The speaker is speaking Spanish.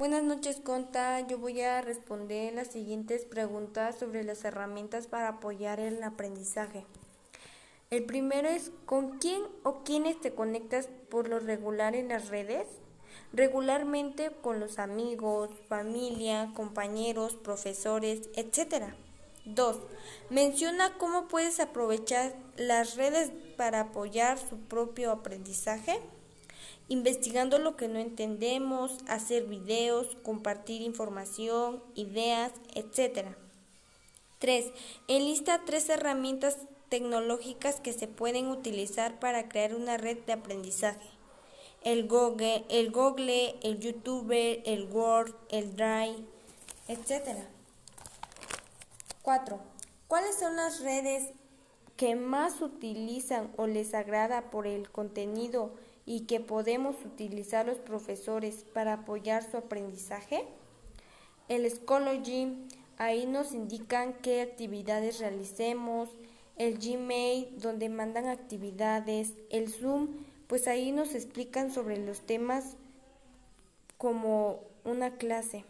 Buenas noches, Conta. Yo voy a responder las siguientes preguntas sobre las herramientas para apoyar el aprendizaje. El primero es, ¿con quién o quiénes te conectas por lo regular en las redes? Regularmente con los amigos, familia, compañeros, profesores, etc. 2. Menciona cómo puedes aprovechar las redes para apoyar su propio aprendizaje investigando lo que no entendemos, hacer videos, compartir información, ideas, etc. 3. Enlista tres herramientas tecnológicas que se pueden utilizar para crear una red de aprendizaje. El Google, el, Google, el YouTube, el Word, el Drive, etc. 4. ¿Cuáles son las redes que más utilizan o les agrada por el contenido y que podemos utilizar los profesores para apoyar su aprendizaje? El Schoology, ahí nos indican qué actividades realicemos, el Gmail, donde mandan actividades, el Zoom, pues ahí nos explican sobre los temas como una clase.